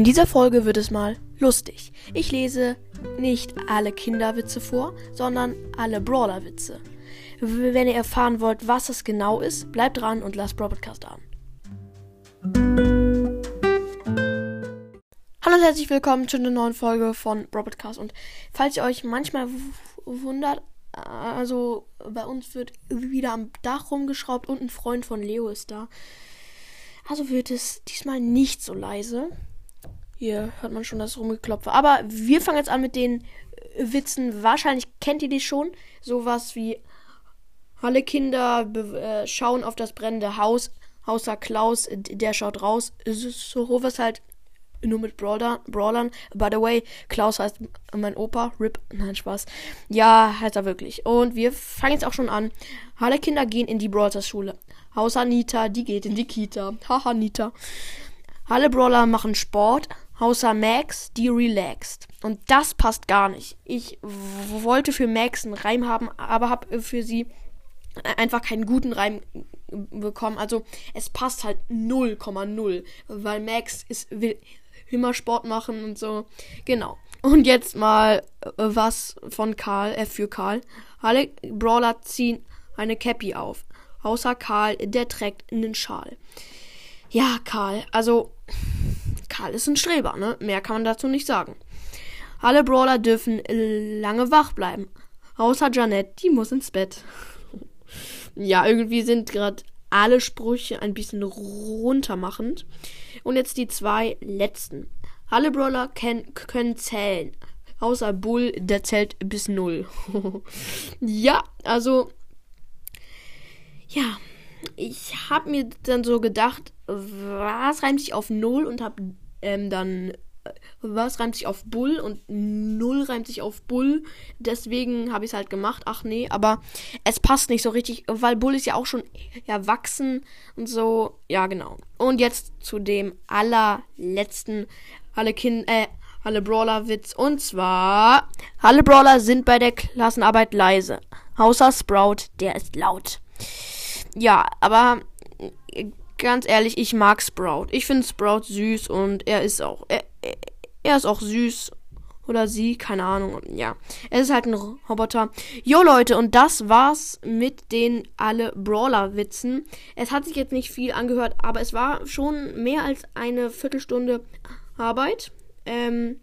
In dieser Folge wird es mal lustig. Ich lese nicht alle Kinderwitze vor, sondern alle Brawler-Witze. Wenn ihr erfahren wollt, was es genau ist, bleibt dran und lasst Brawl an. Hallo und herzlich willkommen zu einer neuen Folge von Brawl. Und falls ihr euch manchmal wundert, also bei uns wird wieder am Dach rumgeschraubt und ein Freund von Leo ist da. Also wird es diesmal nicht so leise. Hier hört man schon das Rumgeklopfe. Aber wir fangen jetzt an mit den Witzen. Wahrscheinlich kennt ihr die schon. Sowas wie alle Kinder äh, schauen auf das brennende Haus. Außer Klaus, der schaut raus. So was halt nur mit Brawler, Brawlern. By the way, Klaus heißt mein Opa. Rip. Nein, Spaß. Ja, heißt er wirklich. Und wir fangen jetzt auch schon an. Alle Kinder gehen in die Brawlers Schule. Außer Nita, die geht in die Kita. Haha, Nita. Alle Brawler machen Sport. Außer Max, die relaxed. Und das passt gar nicht. Ich wollte für Max einen Reim haben, aber habe für sie einfach keinen guten Reim bekommen. Also es passt halt 0,0, weil Max ist, will immer Sport machen und so. Genau. Und jetzt mal äh, was von Karl, äh, für Karl. Alle Brawler ziehen eine Cappy auf. Außer Karl, der trägt einen Schal. Ja, Karl, also Karl ist ein Streber, ne? Mehr kann man dazu nicht sagen. Alle Brawler dürfen lange wach bleiben. Außer Janet, die muss ins Bett. ja, irgendwie sind gerade alle Sprüche ein bisschen runtermachend. Und jetzt die zwei letzten. Alle Brawler können, zählen. Außer Bull, der zählt bis null. ja, also. Ja, ich habe mir dann so gedacht, was reimt sich auf null und habe ähm, dann was reimt sich auf Bull und null reimt sich auf Bull. Deswegen habe ich es halt gemacht. Ach nee, aber es passt nicht so richtig, weil Bull ist ja auch schon erwachsen und so. Ja, genau. Und jetzt zu dem allerletzten alle Kind äh alle Brawler Witz und zwar alle Brawler sind bei der Klassenarbeit leise, außer Sprout, der ist laut. Ja, aber ganz ehrlich, ich mag Sprout. Ich finde Sprout süß und er ist auch. Er, er ist auch süß. Oder sie, keine Ahnung. Ja. Es ist halt ein Roboter. Jo Leute, und das war's mit den alle Brawler-Witzen. Es hat sich jetzt nicht viel angehört, aber es war schon mehr als eine Viertelstunde Arbeit. Ähm,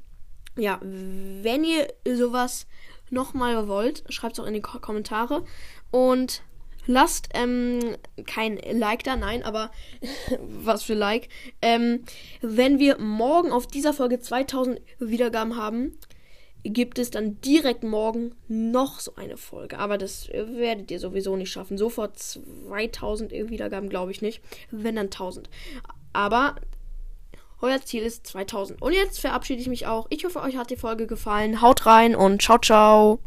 ja, wenn ihr sowas nochmal wollt, schreibt es auch in die Kommentare. Und Lasst ähm, kein Like da, nein, aber was für Like. Ähm, wenn wir morgen auf dieser Folge 2000 Wiedergaben haben, gibt es dann direkt morgen noch so eine Folge. Aber das werdet ihr sowieso nicht schaffen. Sofort 2000 Wiedergaben glaube ich nicht. Wenn dann 1000. Aber euer Ziel ist 2000. Und jetzt verabschiede ich mich auch. Ich hoffe, euch hat die Folge gefallen. Haut rein und ciao, ciao.